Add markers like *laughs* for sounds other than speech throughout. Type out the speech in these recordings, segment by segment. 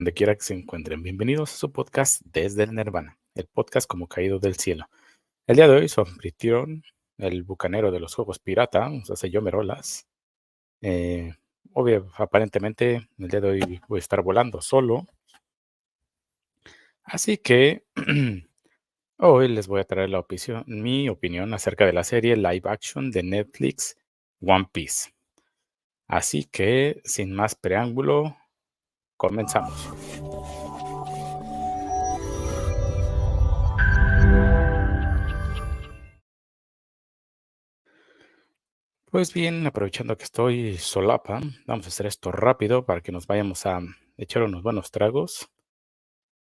donde quiera que se encuentren. Bienvenidos a su podcast Desde el Nirvana, el podcast como caído del cielo. El día de hoy su anfitrión, el bucanero de los juegos pirata, o sea, yo Merolas. Eh, obvio, aparentemente el día de hoy voy a estar volando solo. Así que *clears throat* hoy les voy a traer la opinión, mi opinión acerca de la serie live action de Netflix One Piece. Así que, sin más preámbulo, Comenzamos. Pues bien, aprovechando que estoy solapa, vamos a hacer esto rápido para que nos vayamos a echar unos buenos tragos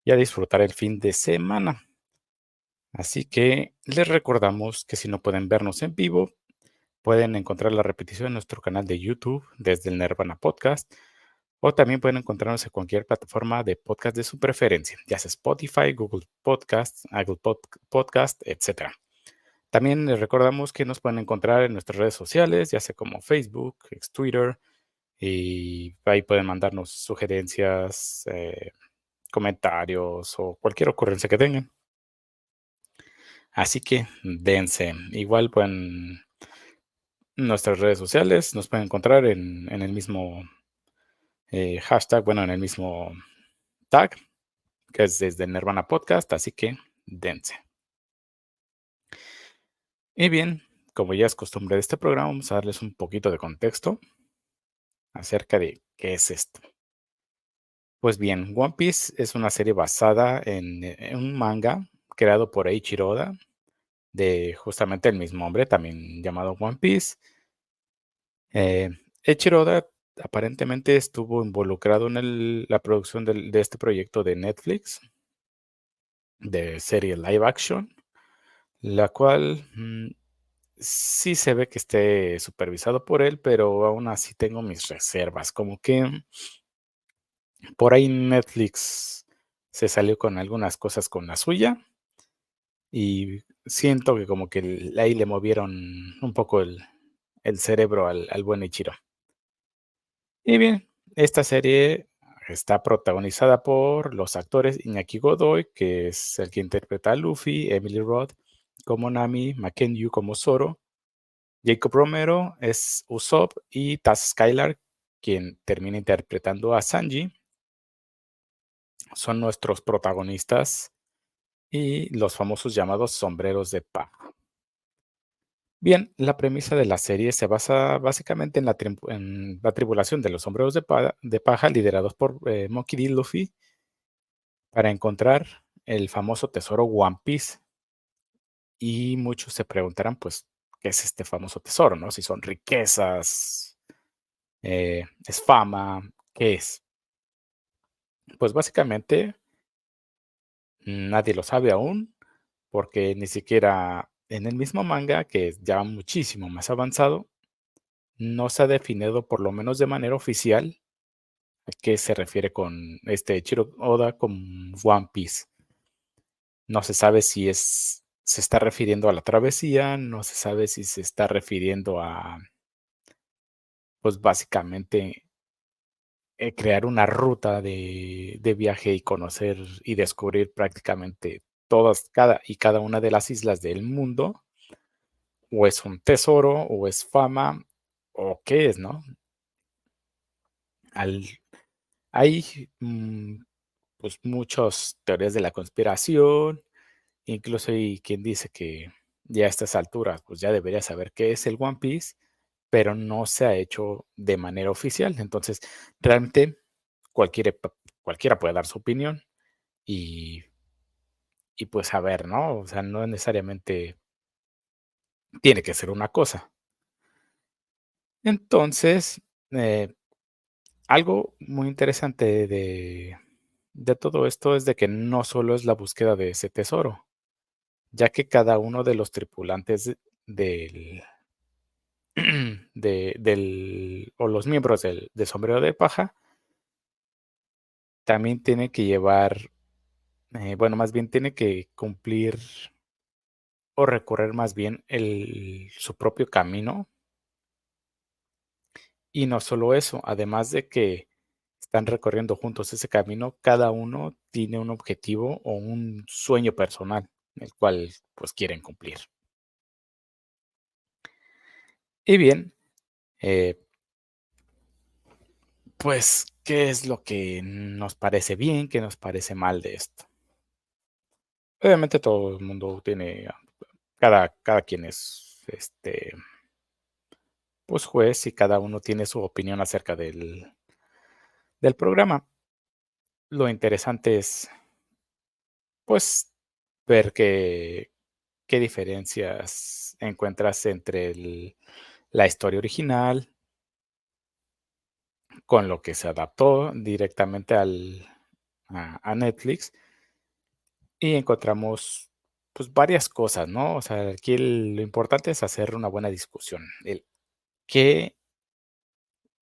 y a disfrutar el fin de semana. Así que les recordamos que si no pueden vernos en vivo, pueden encontrar la repetición en nuestro canal de YouTube desde el Nirvana Podcast o también pueden encontrarnos en cualquier plataforma de podcast de su preferencia, ya sea Spotify, Google Podcast, Apple Podcast, etc. También les recordamos que nos pueden encontrar en nuestras redes sociales, ya sea como Facebook, Twitter, y ahí pueden mandarnos sugerencias, eh, comentarios o cualquier ocurrencia que tengan. Así que dense. Igual pueden nuestras redes sociales nos pueden encontrar en el mismo eh, hashtag, bueno, en el mismo tag, que es desde Nirvana Podcast, así que dense. Y bien, como ya es costumbre de este programa, vamos a darles un poquito de contexto acerca de qué es esto. Pues bien, One Piece es una serie basada en, un manga creado por Eiichiro Oda, de justamente el mismo hombre, también llamado One Piece. Eh, Oda aparentemente estuvo involucrado en la producción de este proyecto de Netflix, de serie live action, la cual mm, sí se ve que esté supervisado por él, pero aún así tengo mis reservas, como que por ahí Netflix se salió con algunas cosas con la suya y siento que como que ahí le movieron un poco el, cerebro al, al buen Ichiro. Y bien, esta serie está protagonizada por los actores Iñaki Godoy, que es el que interpreta a Luffy, Emily Roth como Nami, Yu como Zoro, Jacob Romero es Usopp y Taz Skylar, quien termina interpretando a Sanji. Son nuestros protagonistas y los famosos llamados sombreros de paja. Bien, la premisa de la serie se basa básicamente en la, tribulación de los sombreros de, paja liderados por eh, Monkey D. Luffy para encontrar el famoso tesoro One Piece. Y muchos se preguntarán, pues, ¿qué es este famoso tesoro? ¿no? Si son riquezas, eh, es fama, ¿qué es? Pues básicamente nadie lo sabe aún, porque ni siquiera en el mismo manga, que es ya muchísimo más avanzado, no se ha definido, por lo menos de manera oficial, a qué se refiere con este Chiro Oda con One Piece. No se sabe si es, se está refiriendo a la travesía, no se sabe si se está refiriendo a, pues básicamente, eh, crear una ruta de, de viaje y conocer y descubrir prácticamente todas, cada y cada una de las islas del mundo, o es un tesoro, o es fama, o qué es, ¿no? hay mm, pues muchas teorías de la conspiración, incluso hay quien dice que ya a estas alturas pues ya debería saber qué es el One Piece, pero no se ha hecho de manera oficial. Entonces, realmente cualquiera, cualquiera puede dar su opinión y y pues a ver, ¿no? O sea, no necesariamente tiene que ser una cosa. Entonces, eh, algo muy interesante de, de todo esto es de que no solo es la búsqueda de ese tesoro, ya que cada uno de los tripulantes del, *clears throat* de, del o los miembros del sombrero de paja también tiene que llevar eh, bueno, más bien tiene que cumplir o recorrer más bien su propio camino. Y no solo eso, además de que están recorriendo juntos ese camino, cada uno tiene un objetivo o un sueño personal, el cual pues quieren cumplir. Y bien, eh, pues, ¿qué es lo que nos parece bien, qué nos parece mal de esto? Obviamente todo el mundo tiene, cada, cada quien es, este, pues juez y cada uno tiene su opinión acerca del, del programa. Lo interesante es, pues, ver qué, qué diferencias encuentras entre la historia original con lo que se adaptó directamente al, a, Netflix y encontramos pues varias cosas, ¿no? O sea, aquí lo importante es hacer una buena discusión. El, ¿Qué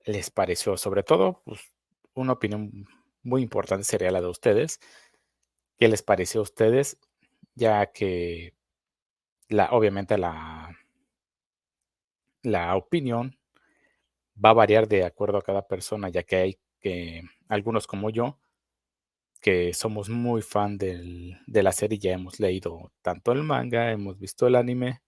les pareció? Sobre todo, pues una opinión muy importante sería la de ustedes. ¿Qué les pareció a ustedes? Ya que la, obviamente la, la opinión va a variar de acuerdo a cada persona, ya que hay que algunos como yo, que somos muy fan del, de la serie, ya hemos leído tanto el manga, hemos visto el anime,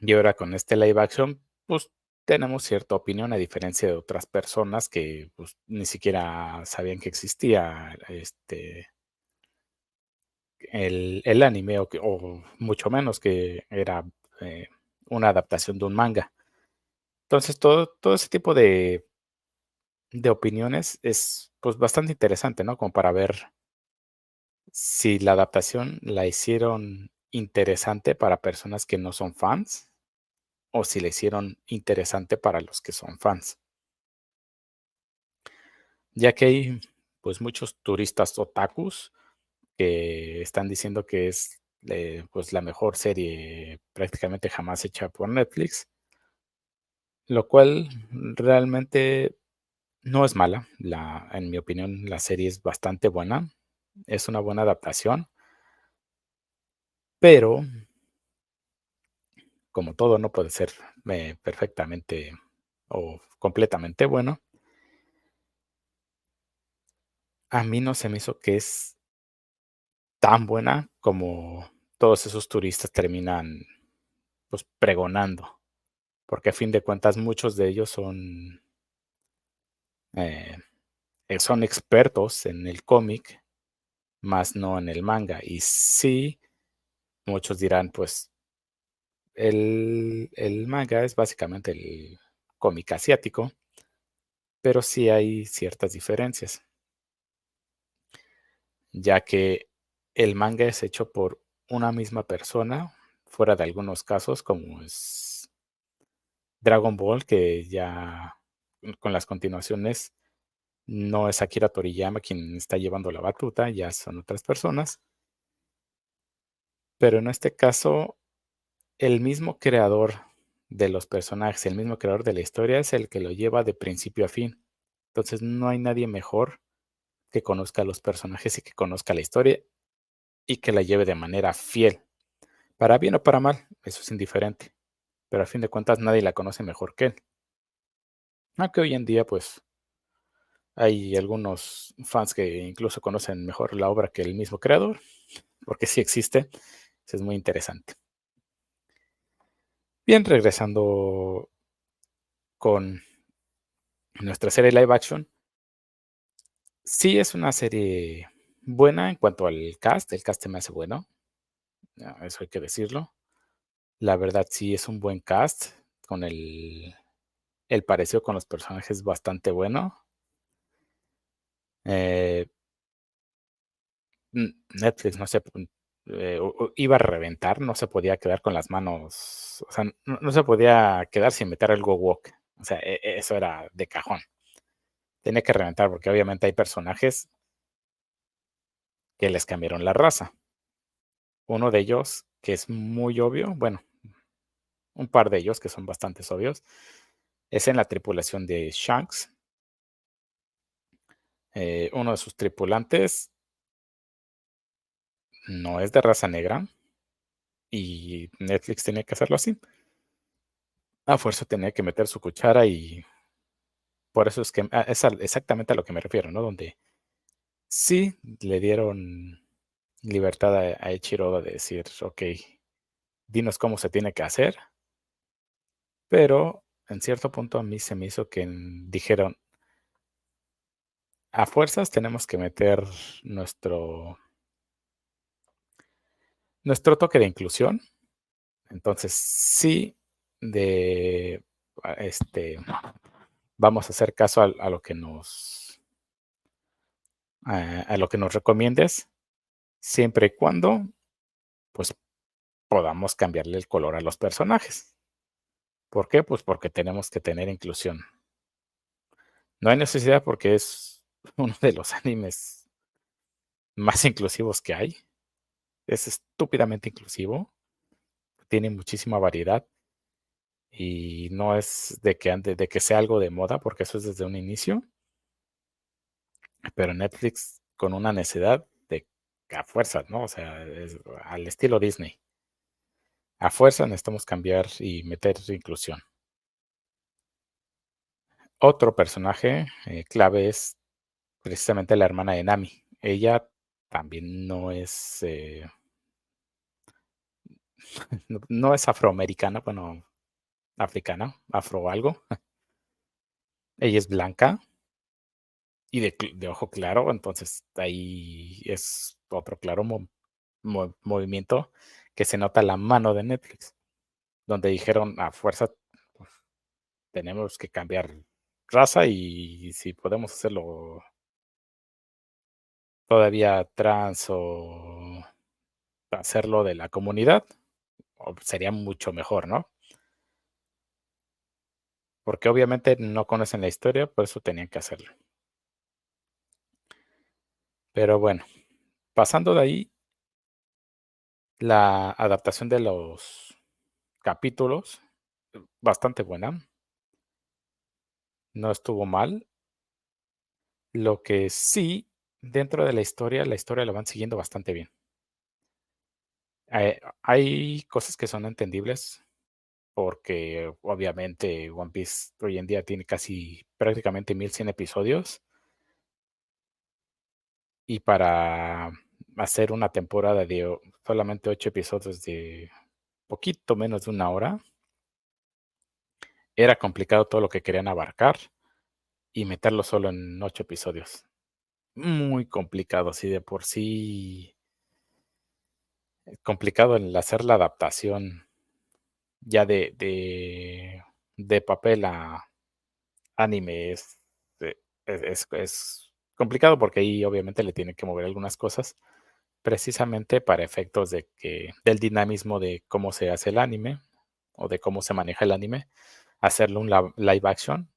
y ahora con este live action, pues tenemos cierta opinión a diferencia de otras personas que pues, ni siquiera sabían que existía este el, el anime o, que, o, mucho menos que era eh, una adaptación de un manga. Entonces, todo, todo ese tipo de, de opiniones es pues bastante interesante, ¿no? Como para ver si la adaptación la hicieron interesante para personas que no son fans o si la hicieron interesante para los que son fans. Ya que hay pues muchos turistas otakus que están diciendo que es eh, pues la mejor serie prácticamente jamás hecha por Netflix, lo cual realmente no es mala. La, en mi opinión, la serie es bastante buena. Es una buena adaptación. Pero como todo no puede ser eh, perfectamente o completamente bueno, a mí no se me hizo que es tan buena como todos esos turistas terminan pues pregonando, porque a fin de cuentas muchos de ellos son eh, eh, son expertos en el cómic, más no en el manga. Y sí, muchos dirán, pues el, manga es básicamente el cómic asiático, pero sí hay ciertas diferencias, ya que el manga es hecho por una misma persona, fuera de algunos casos como es Dragon Ball, que ya con las continuaciones no es Akira Toriyama quien está llevando la batuta, ya son otras personas. Pero en este caso el mismo creador de los personajes, el mismo creador de la historia es el que lo lleva de principio a fin. Entonces no hay nadie mejor que conozca a los personajes y que conozca la historia y que la lleve de manera fiel. Para bien o para mal, eso es indiferente. Pero a fin de cuentas nadie la conoce mejor que él. Aunque hoy en día pues hay algunos fans que incluso conocen mejor la obra que el mismo creador, porque sí existe. Es muy interesante. Bien, regresando con nuestra serie live action. Sí es una serie buena en cuanto al cast. El cast me hace bueno. Eso hay que decirlo. La verdad sí es un buen cast. Con el, el parecido con los personajes bastante bueno. Eh, Netflix, no sé, eh, iba a reventar, no se podía quedar con las manos, o sea, no, se podía quedar sin meter el Go Walk. O sea, e, e, eso era de cajón. Tenía que reventar porque obviamente hay personajes que les cambiaron la raza. Uno de ellos, que es muy obvio, bueno, un par de ellos que son bastante obvios, es en la tripulación de Shanks. Eh, uno de sus tripulantes no es de raza negra y Netflix tenía que hacerlo así. A fuerza tenía que meter su cuchara y por eso es que ah, es exactamente a lo que me refiero, ¿no? Donde sí le dieron libertad a, a de decir, ok, dinos cómo se tiene que hacer, pero en cierto punto a mí se me hizo que dijeron, a fuerzas tenemos que meter nuestro nuestro toque de inclusión. Entonces, sí, de este vamos a hacer caso a, lo que nos a, lo que nos recomiendes, siempre y cuando pues podamos cambiarle el color a los personajes. ¿Por qué? Pues porque tenemos que tener inclusión. No hay necesidad porque es *laughs* uno de los animes más inclusivos que hay. Es estúpidamente inclusivo. Tiene muchísima variedad. Y no es de que, de que sea algo de moda, porque eso es desde un inicio. Pero Netflix con una necesidad de a fuerza, ¿no? O sea, al estilo Disney. A fuerza necesitamos cambiar y meter inclusión. Otro personaje eh, clave es precisamente la hermana de Nami. Ella también no es eh *laughs* no, es afroamericana, bueno, africana, afro algo. Ella es blanca y de, ojo claro, entonces ahí es otro claro movimiento que se nota la mano de Netflix, donde dijeron a fuerza pues, tenemos que cambiar raza y si podemos hacerlo todavía trans o hacerlo de la comunidad, sería mucho mejor, ¿no? Porque obviamente no conocen la historia, por eso tenían que hacerlo. Pero bueno, pasando de ahí, la adaptación de los capítulos, bastante buena. No estuvo mal. Lo que sí, dentro de la historia, la historia la van siguiendo bastante bien. Eh, hay cosas que son entendibles porque obviamente One Piece hoy en día tiene casi prácticamente 1100 episodios. Y para hacer una temporada de solamente 8 episodios de poquito menos de una hora, era complicado todo lo que querían abarcar y meterlo solo en 8 episodios. Muy complicado, así de por sí complicado el hacer la adaptación ya de, de, papel a anime es, eh, es, es, complicado porque ahí obviamente le tiene que mover algunas cosas precisamente para efectos de que del dinamismo de cómo se hace el anime o de cómo se maneja el anime, hacerlo un live action,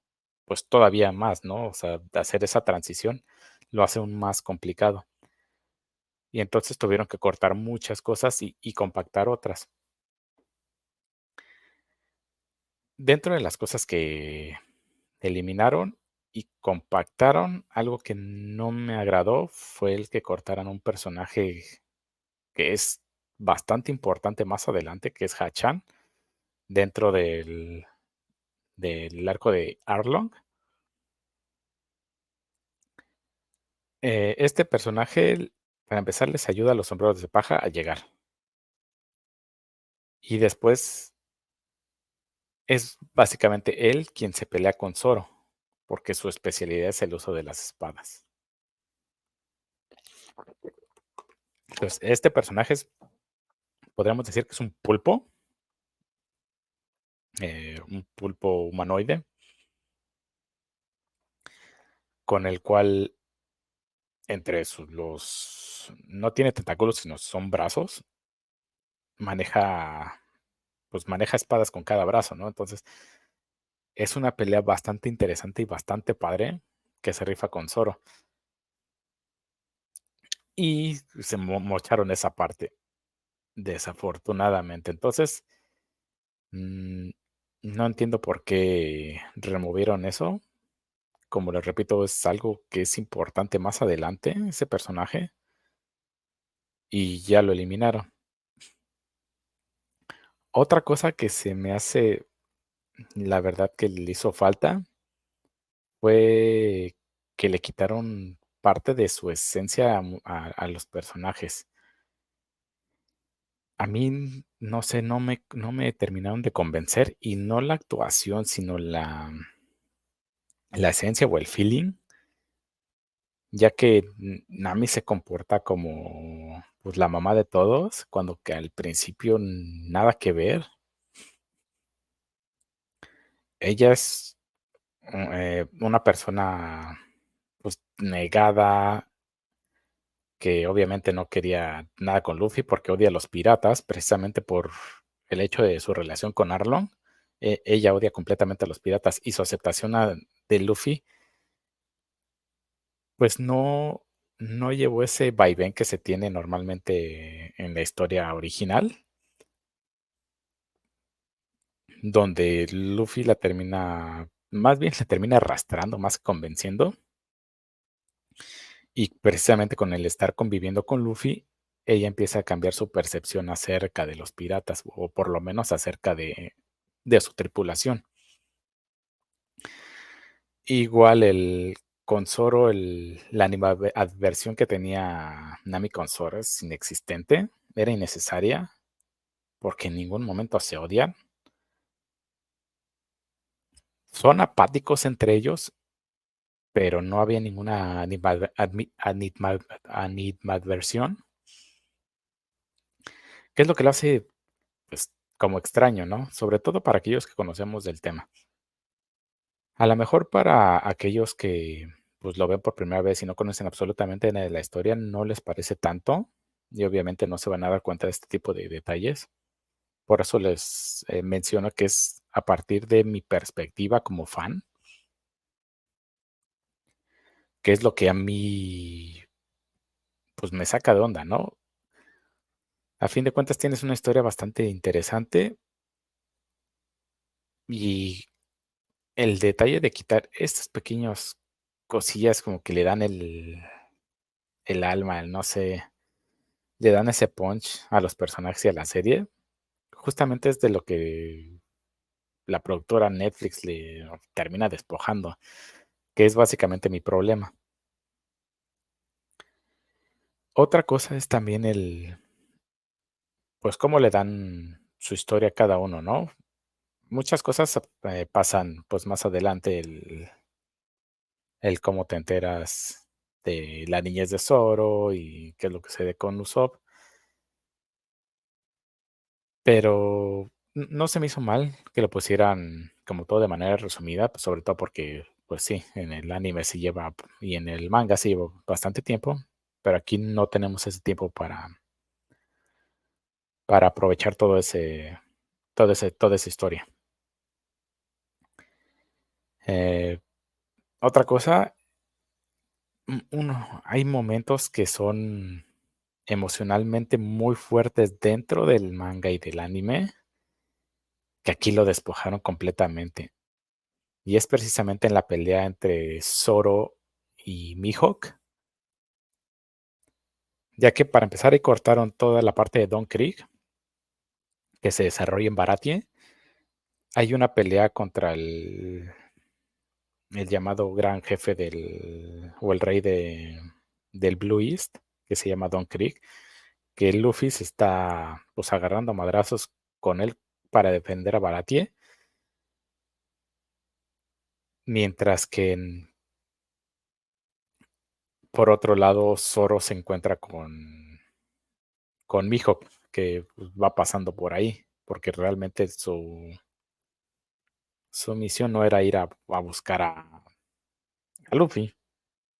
pues todavía más, ¿no? O sea, hacer esa transición lo hace aún más complicado y entonces tuvieron que cortar muchas cosas y, compactar otras. Dentro de las cosas que eliminaron y compactaron, algo que no me agradó fue el que cortaran un personaje que es bastante importante más adelante, que es Hachan, dentro del, del arco de Arlong. Eh, este personaje para empezar, les ayuda a los sombreros de paja a llegar. Y después es básicamente él quien se pelea con Zoro, porque su especialidad es el uso de las espadas. Entonces, este personaje es, podríamos decir que es un pulpo, eh, un pulpo humanoide, con el cual entre sus, los, no tiene tentáculos, sino son brazos, maneja, pues maneja espadas con cada brazo, ¿no? Entonces, es una pelea bastante interesante y bastante padre que se rifa con Zoro. Y se mocharon esa parte, desafortunadamente. Entonces, mm, no entiendo por qué removieron eso como les repito, es algo que es importante más adelante, ese personaje, y ya lo eliminaron. Otra cosa que se me hace, la verdad que le hizo falta, fue que le quitaron parte de su esencia a los personajes. A mí, no sé, no me no me terminaron de convencer, y no la actuación, sino la la esencia o el feeling ya que Nami se comporta como, pues, la mamá de todos, cuando que al principio nada que ver. Ella es, mm, eh, una persona, pues, negada que obviamente no quería nada con Luffy, porque odia a los piratas, precisamente por el hecho de su relación con Arlong. E ella odia completamente a los piratas, y su aceptación de Luffy pues no no llevó ese vaivén que se tiene normalmente en la historia original. Donde Luffy la termina más bien la termina arrastrando, más convenciendo. Y precisamente con el estar conviviendo con Luffy, ella empieza a cambiar su percepción acerca de los piratas, o por lo menos acerca de de su tripulación. Igual el con Zoro, el la animadversión que tenía Nami con Zoro es inexistente, era innecesaria, porque en ningún momento se odian. Son apáticos entre ellos pero no había ninguna animadversión. ¿Qué es lo que lo hace, pues, como extraño, no? Sobre todo para aquellos que conocemos del tema. A la mejor para aquellos que, pues, lo ven por primera vez y no conocen absolutamente nada de la historia, no les parece tanto, y obviamente no se van a dar cuenta de este tipo de detalles. Por eso les, eh, menciono que es a partir de mi perspectiva como fan. Que es lo que a mí pues, me saca de onda, ¿no? A fin de cuentas, tienes una historia bastante interesante. Y el detalle de quitar estos pequeños cosillas como que le dan el el alma, el no sé, le dan ese punch a los personajes y a la serie, justamente es de lo que la productora Netflix le termina despojando, que es básicamente mi problema. Otra cosa es también el pues, cómo le dan su historia a cada uno, ¿no? Muchas cosas, eh, pasan, pues, más adelante el el cómo te enteras de la niñez de Zoro y qué es lo que sucede con Usopp. Pero no se me hizo mal que lo pusieran como todo de manera resumida, pues, sobre todo porque, pues sí, en el anime se lleva y en el manga se llevó bastante tiempo, pero aquí no tenemos ese tiempo para para aprovechar todo ese todo ese toda esa historia. Eh, otra cosa uno hay momentos que son emocionalmente muy fuertes dentro del manga y del anime que aquí lo despojaron completamente. Y es precisamente en la pelea entre Zoro y Mihawk. Ya que para empezar ahí cortaron toda la parte de Don Krieg que se desarrolla en Baratie. Hay una pelea contra el el llamado gran jefe del o el rey de del Blue East, que se llama Don Krieg, que Luffy se está, pues, agarrando madrazos con él para defender a Baratie. Mientras que por otro lado, Zoro se encuentra con con Mihawk, que, pues, va pasando por ahí, porque realmente su su misión no era ir a a buscar a a Luffy,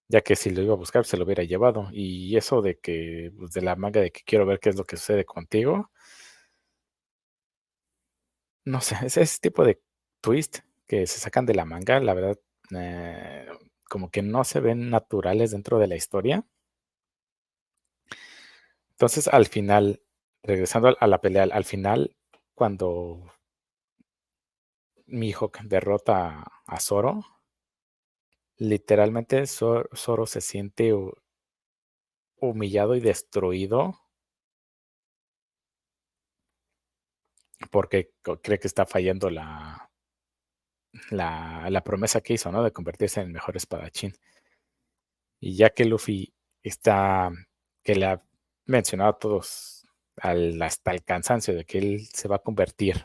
ya que si lo iba a buscar, se lo hubiera llevado. Y eso de que, pues, de la manga de que quiero ver qué es lo que sucede contigo no sé, ese ese tipo de twist que se sacan de la manga, la verdad, eh, como que no se ven naturales dentro de la historia. Entonces, al final, regresando a la pelea, al final, cuando Mihawk derrota a Zoro literalmente, Zo Zoro se siente hu humillado y destruido porque cree que está fallando la la, la promesa que hizo, ¿no? De convertirse en el mejor espadachín. Y ya que Luffy está, que le ha mencionado a todos al, hasta el cansancio de que él se va a convertir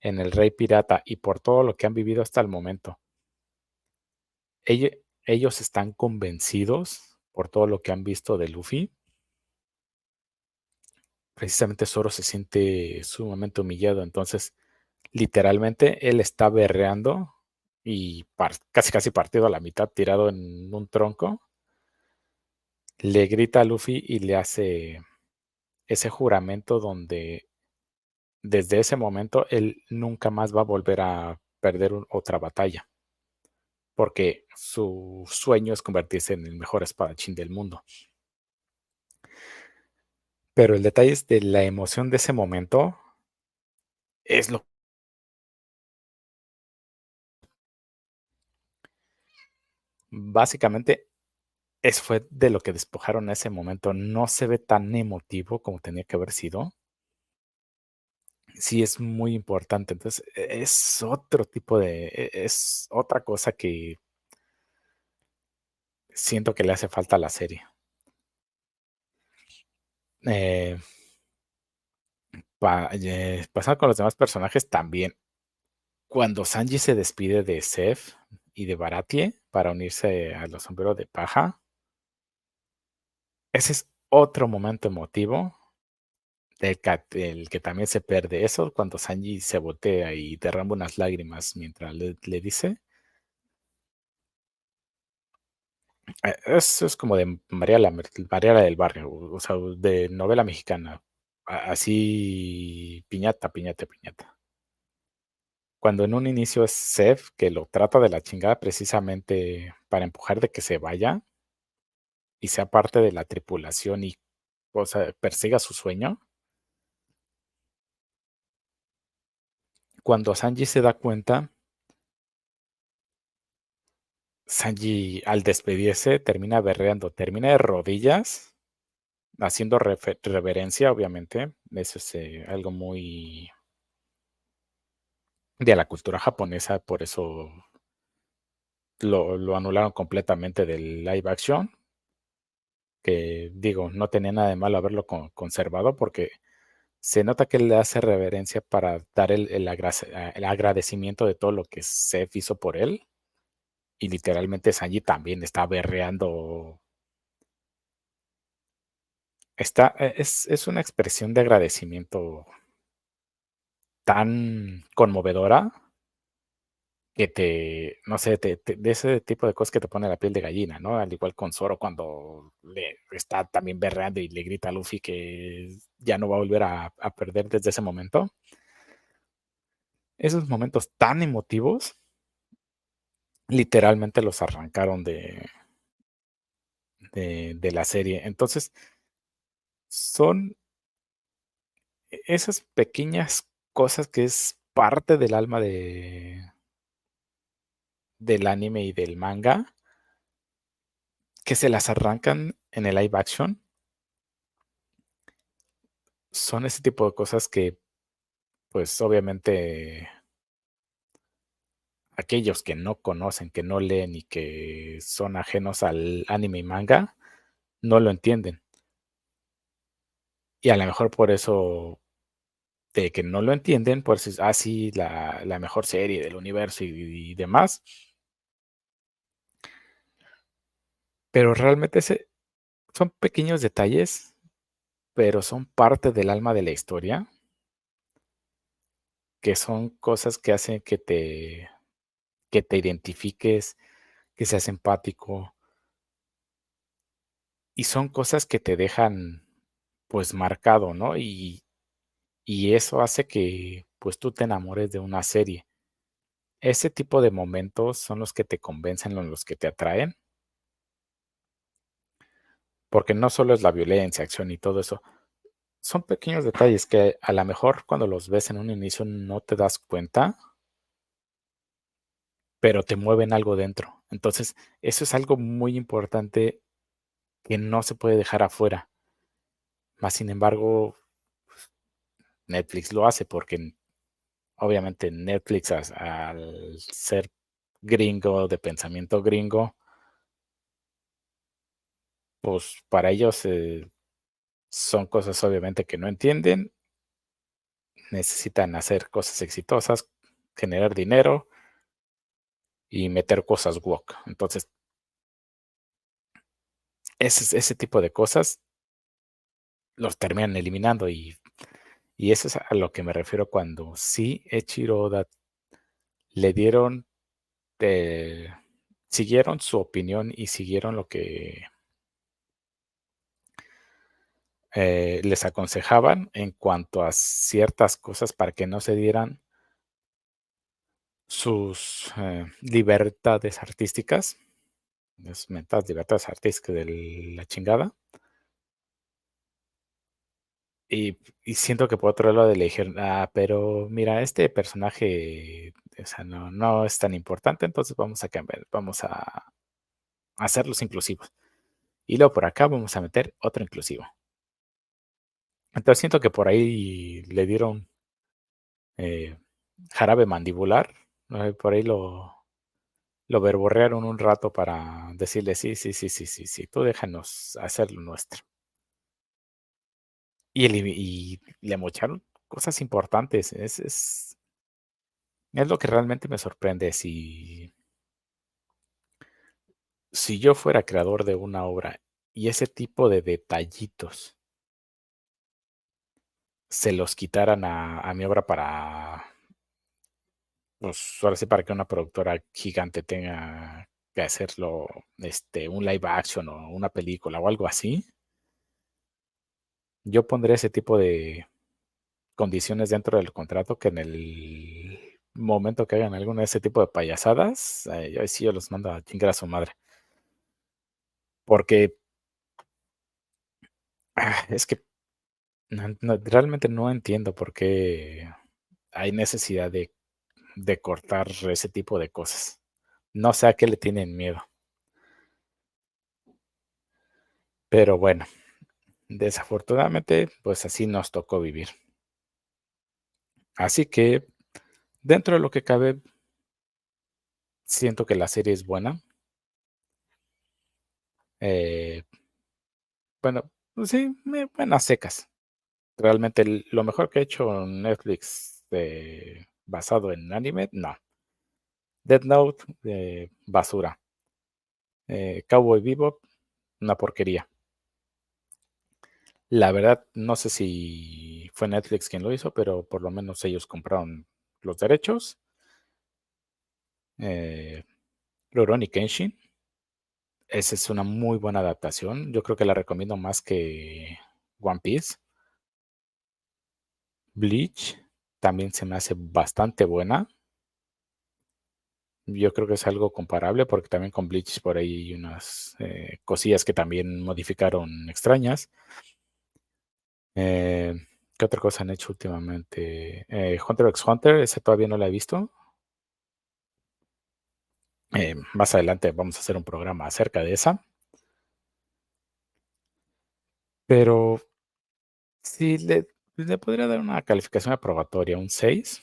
en el rey pirata y por todo lo que han vivido hasta el momento, ellos, están convencidos por todo lo que han visto de Luffy. Precisamente Zoro se siente sumamente humillado, entonces literalmente él está berreando y casi casi partido a la mitad, tirado en un tronco. Le grita a Luffy y le hace ese juramento donde desde ese momento él nunca más va a volver a perder otra batalla. Porque su sueño es convertirse en el mejor espadachín del mundo. Pero el detalle es de la emoción de ese momento es lo Básicamente, eso fue de lo que despojaron ese momento. No se ve tan emotivo como tenía que haber sido. Sí, es muy importante. Entonces, e, es otro tipo de. E, es otra cosa que siento que le hace falta a la serie. Eh, eh, pasando con los demás personajes también. Cuando Sanji se despide de Seth y de Baratie para unirse a los sombreros de paja, ese es otro momento emotivo del que, también se pierde. Eso cuando Sanji se botea y derrama unas lágrimas mientras le, dice. Eh, eso es como de María la, María del Barrio, o sea, de novela mexicana. Así, piñata, piñata, piñata. Cuando en un inicio es Seth que lo trata de la chingada precisamente para empujar de que se vaya y sea parte de la tripulación y o persiga su sueño. Cuando Sanji se da cuenta, Sanji al despedirse termina berreando, termina de rodillas, haciendo reverencia, obviamente. Eso es eh, algo muy de la cultura japonesa, por eso lo, anularon completamente del live action. Que digo, no tenía nada de malo haberlo conservado porque se nota que le hace reverencia para dar el, el, agradecimiento de todo lo que se hizo por él. Y literalmente Sanji también está berreando. Está, e, es, es una expresión de agradecimiento tan conmovedora que te, no sé, de ese tipo de cosas que te pone la piel de gallina, ¿no? Al igual con Zoro cuando le está también berreando y le grita a Luffy que ya no va a volver a, perder desde ese momento. Esos momentos tan emotivos, literalmente los arrancaron de, de, de la serie. Entonces, son e-, esas pequeñas cosas que es parte del alma de del anime y del manga que se las arrancan en el live action son ese tipo de cosas que pues obviamente aquellos que no conocen, que no leen y que son ajenos al anime y manga, no lo entienden. Y a lo mejor por eso de que no lo entienden, pues es así la, la, mejor serie del universo y, demás. Pero realmente son pequeños detalles, pero son parte del alma de la historia, que son cosas que hacen que te, que te identifiques, que seas empático, y son cosas que te dejan pues marcado, ¿no? Y, y eso hace que, pues, tú te enamores de una serie. Ese tipo de momentos son los que te convencen, los que te atraen. Porque no solo es la violencia, acción y todo eso. Son pequeños detalles que a lo mejor cuando los ves en un inicio no te das cuenta, pero te mueven algo dentro. Entonces, eso es algo muy importante que no se puede dejar afuera. Más sin embargo, Netflix lo hace porque obviamente Netflix al ser gringo, de pensamiento gringo, pues para ellos eh, son cosas obviamente que no entienden, necesitan hacer cosas exitosas, generar dinero y meter cosas woke. Entonces, ese, ese tipo de cosas los terminan eliminando y, y eso es a lo que me refiero cuando sí Echiro le dieron, eh, siguieron su opinión y siguieron lo que eh, les aconsejaban en cuanto a ciertas cosas para que no se dieran sus eh, libertades artísticas, las mentadas libertades artísticas de la chingada. Y, siento que por otro lado le dijeron, ah, pero mira, este personaje no, no es tan importante, entonces vamos a cambiar, vamos a hacerlos inclusivos. Y luego por acá vamos a meter otro inclusivo. Entonces siento que por ahí le dieron eh, jarabe mandibular, por ahí lo, lo verborrearon un rato para decirle, sí, sí, sí, sí, sí, sí, tú déjanos hacer lo nuestro. Y, y le mocharon cosas importantes. Es, es, es lo que realmente me sorprende. Si, si yo fuera creador de una obra y ese tipo de detallitos se los quitaran a, mi obra para, pues ahora sí, para que una productora gigante tenga que hacerlo, este, un live action o una película o algo así, yo pondré ese tipo de condiciones dentro del contrato que en el momento que hagan alguna de ese tipo de payasadas, eh, sí yo los mando a chingar a su madre. Porque ah, es que realmente no entiendo por qué hay necesidad de, de cortar ese tipo de cosas. No sé a qué le tienen miedo. Pero bueno, desafortunadamente, pues así nos tocó vivir. Así que, dentro de lo que cabe, siento que la serie es buena. Eh, bueno, pues sí, buenas secas. Realmente lo mejor que ha hecho Netflix eh, basado en anime, no. Dead Note, eh, basura. Cowboy Bebop, una porquería. La verdad, no sé si fue Netflix quien lo hizo, pero por lo menos ellos compraron los derechos. Eh, Rurouni Kenshin. Esa es una muy buena adaptación. Yo creo que la recomiendo más que One Piece. Bleach también se me hace bastante buena. Yo creo que es algo comparable porque también con Bleach por ahí hay unas eh, cosillas que también modificaron extrañas. Eh, ¿Qué otra cosa han hecho últimamente? Eh, Hunter x Hunter, ese todavía no lo he visto. Eh, más adelante vamos a hacer un programa acerca de esa. Pero si le, le podría dar una calificación aprobatoria, un 6.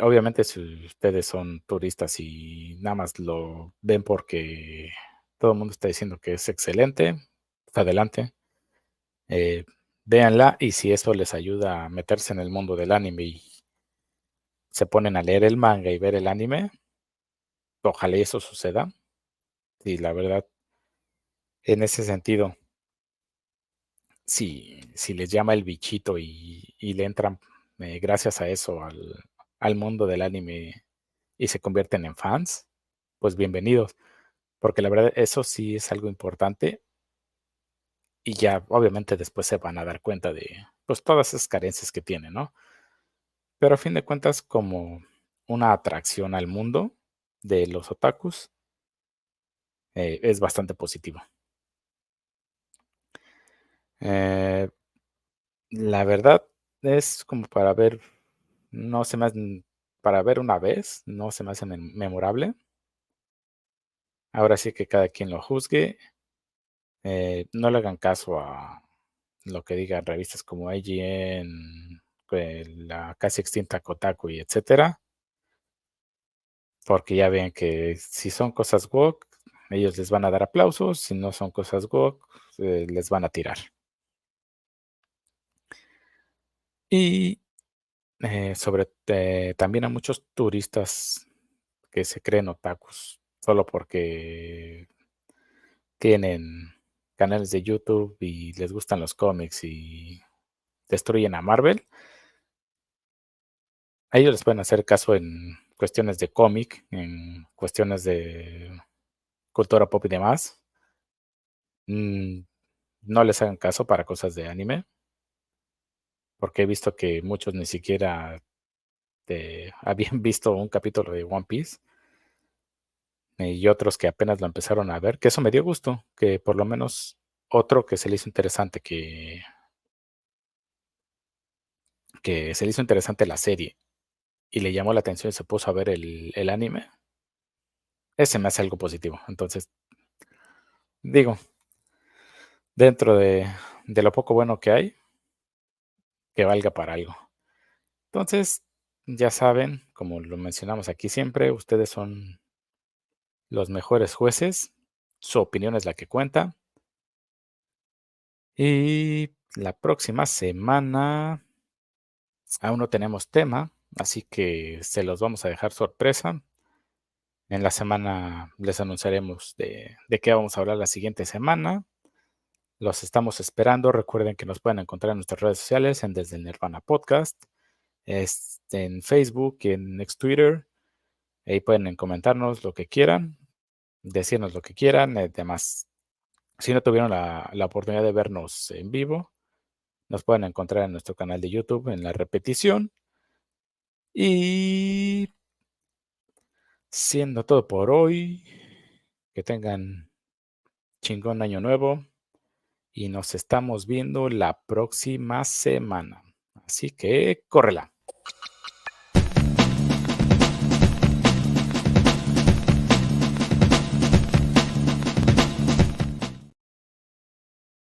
obviamente si ustedes son turistas y nada más lo ven porque todo el mundo está diciendo que es excelente, adelante. Eh, véanla y si eso les ayuda a meterse en el mundo del anime y se ponen a leer el manga y ver el anime, ojalá eso suceda. Y la verdad, en ese sentido, si, si les llama el bichito y, le entran eh, gracias a eso al, mundo del anime y se convierten en fans, pues bienvenidos. Porque la verdad, eso sí es algo importante y ya obviamente después se van a dar cuenta de pues todas esas carencias que tiene, ¿no? Pero a fin de cuentas como una atracción al mundo de los otakus eh, es bastante positivo. Eh, la verdad es como para ver, no se me hace, para ver una vez, no se me hace memorable. Ahora sí que cada quien lo juzgue eh, no le hagan caso a lo que digan revistas como IGN, la casi extinta Kotaku y etcétera. Porque ya ven que si son cosas woke, ellos les van a dar aplausos, si no son cosas woke, eh, les van a tirar. Y eh, sobre también a muchos turistas que se creen otakus solo porque tienen canales de YouTube y les gustan los cómics y destruyen a Marvel. A ellos les pueden hacer caso en cuestiones de cómic, en cuestiones de cultura pop y demás. Mm, no les hagan caso para cosas de anime porque he visto que muchos ni siquiera *laughs* habían visto un capítulo de One Piece y otros que apenas lo empezaron a ver, que eso me dio gusto, que por lo menos otro que se le hizo interesante, que, que se le hizo interesante la serie y le llamó la atención y se puso a ver el, el anime, ese me hace algo positivo. Entonces, digo, dentro de, de lo poco bueno que hay, que valga para algo. Entonces, ya saben, como lo mencionamos aquí siempre, ustedes son los mejores jueces, su opinión es la que cuenta. Y la próxima semana aún no tenemos tema, así que se los vamos a dejar sorpresa. En la semana les anunciaremos de, de qué vamos a hablar la siguiente semana. Los estamos esperando. Recuerden que nos pueden encontrar en nuestras redes sociales en Desde el Nirvana Podcast, en Facebook, en Next Twitter. Ahí pueden comentarnos lo que quieran, decirnos lo que quieran. Además, si no tuvieron la oportunidad de vernos en vivo, nos pueden encontrar en nuestro canal de YouTube en la repetición. Y siendo todo por hoy, que tengan chingón año nuevo y nos estamos viendo la próxima semana. Así que córrela.